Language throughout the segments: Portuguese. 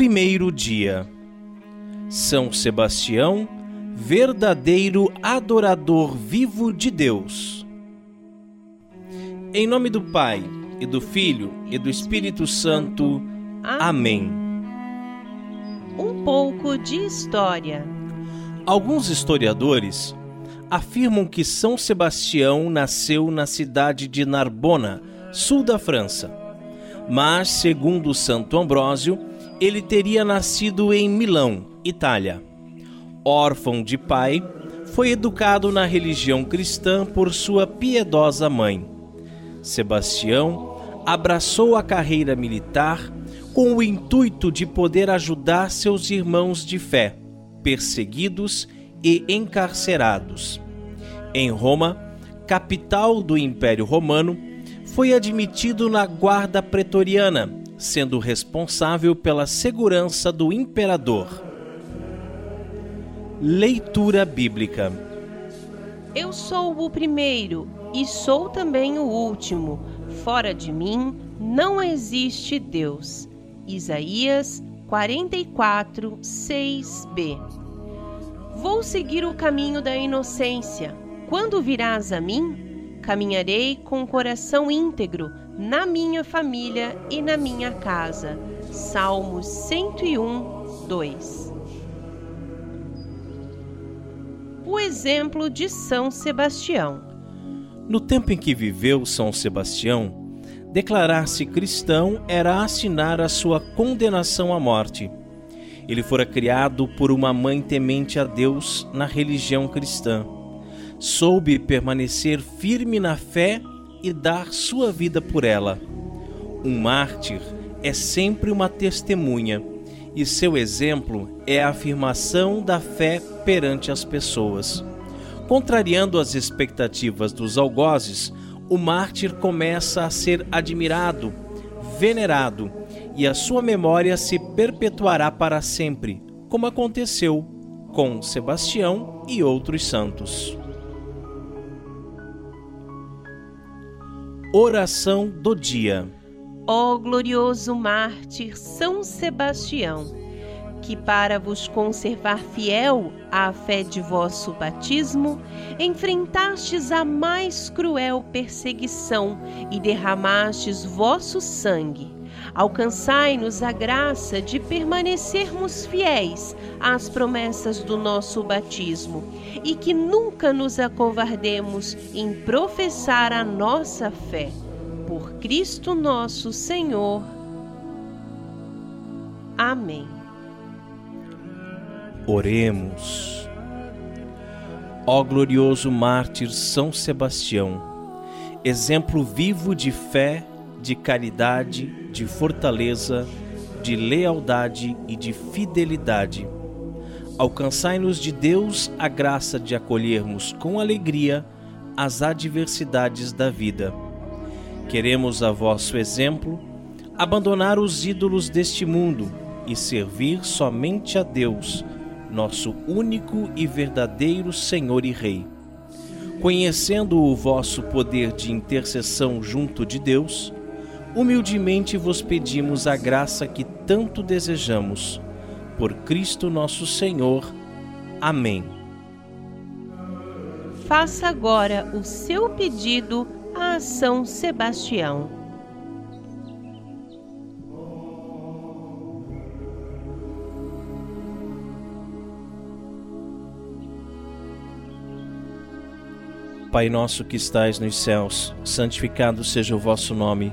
primeiro dia. São Sebastião, verdadeiro adorador vivo de Deus. Em nome do Pai, e do Filho, e do Espírito Santo. Amém. Um pouco de história. Alguns historiadores afirmam que São Sebastião nasceu na cidade de Narbona, sul da França. Mas, segundo Santo Ambrósio, ele teria nascido em Milão, Itália. Órfão de pai, foi educado na religião cristã por sua piedosa mãe. Sebastião abraçou a carreira militar com o intuito de poder ajudar seus irmãos de fé, perseguidos e encarcerados. Em Roma, capital do Império Romano, foi admitido na guarda pretoriana, sendo responsável pela segurança do imperador. Leitura bíblica. Eu sou o primeiro e sou também o último. Fora de mim não existe Deus. Isaías 44, 6b. Vou seguir o caminho da inocência. Quando virás a mim, caminharei com o coração íntegro na minha família e na minha casa. Salmos 101, 2. O exemplo de São Sebastião. No tempo em que viveu São Sebastião, declarar-se cristão era assinar a sua condenação à morte. Ele fora criado por uma mãe temente a Deus na religião cristã. Soube permanecer firme na fé e dar sua vida por ela. Um mártir é sempre uma testemunha, e seu exemplo é a afirmação da fé perante as pessoas. Contrariando as expectativas dos algozes, o mártir começa a ser admirado, venerado, e a sua memória se perpetuará para sempre, como aconteceu com Sebastião e outros santos. Oração do dia. Ó glorioso mártir São Sebastião, que para vos conservar fiel à fé de vosso batismo, enfrentastes a mais cruel perseguição e derramastes vosso sangue. Alcançai-nos a graça de permanecermos fiéis às promessas do nosso batismo e que nunca nos acovardemos em professar a nossa fé. Por Cristo nosso Senhor. Amém. Oremos. Ó glorioso mártir São Sebastião, exemplo vivo de fé, de caridade, de fortaleza, de lealdade e de fidelidade. Alcançai-nos de Deus a graça de acolhermos com alegria as adversidades da vida. Queremos a vosso exemplo abandonar os ídolos deste mundo e servir somente a Deus nosso único e verdadeiro Senhor e Rei. Conhecendo o vosso poder de intercessão junto de Deus, humildemente vos pedimos a graça que tanto desejamos. Por Cristo nosso Senhor. Amém. Faça agora o seu pedido a São Sebastião. Pai nosso que estais nos céus, santificado seja o vosso nome.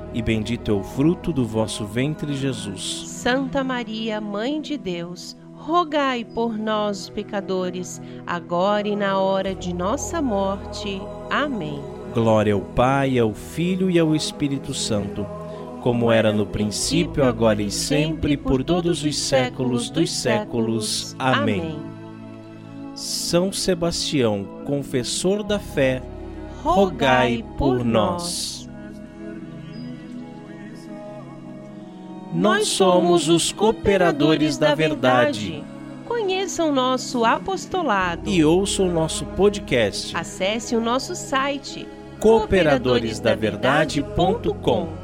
e bendito é o fruto do vosso ventre, Jesus. Santa Maria, Mãe de Deus, rogai por nós, pecadores, agora e na hora de nossa morte. Amém. Glória ao Pai, ao Filho e ao Espírito Santo como era no princípio, agora e sempre, por todos os séculos dos séculos. Amém. São Sebastião, confessor da fé, rogai por nós. Nós somos os cooperadores da verdade. Conheça o nosso apostolado. E ouça o nosso podcast. Acesse o nosso site cooperadoresdaverdade.com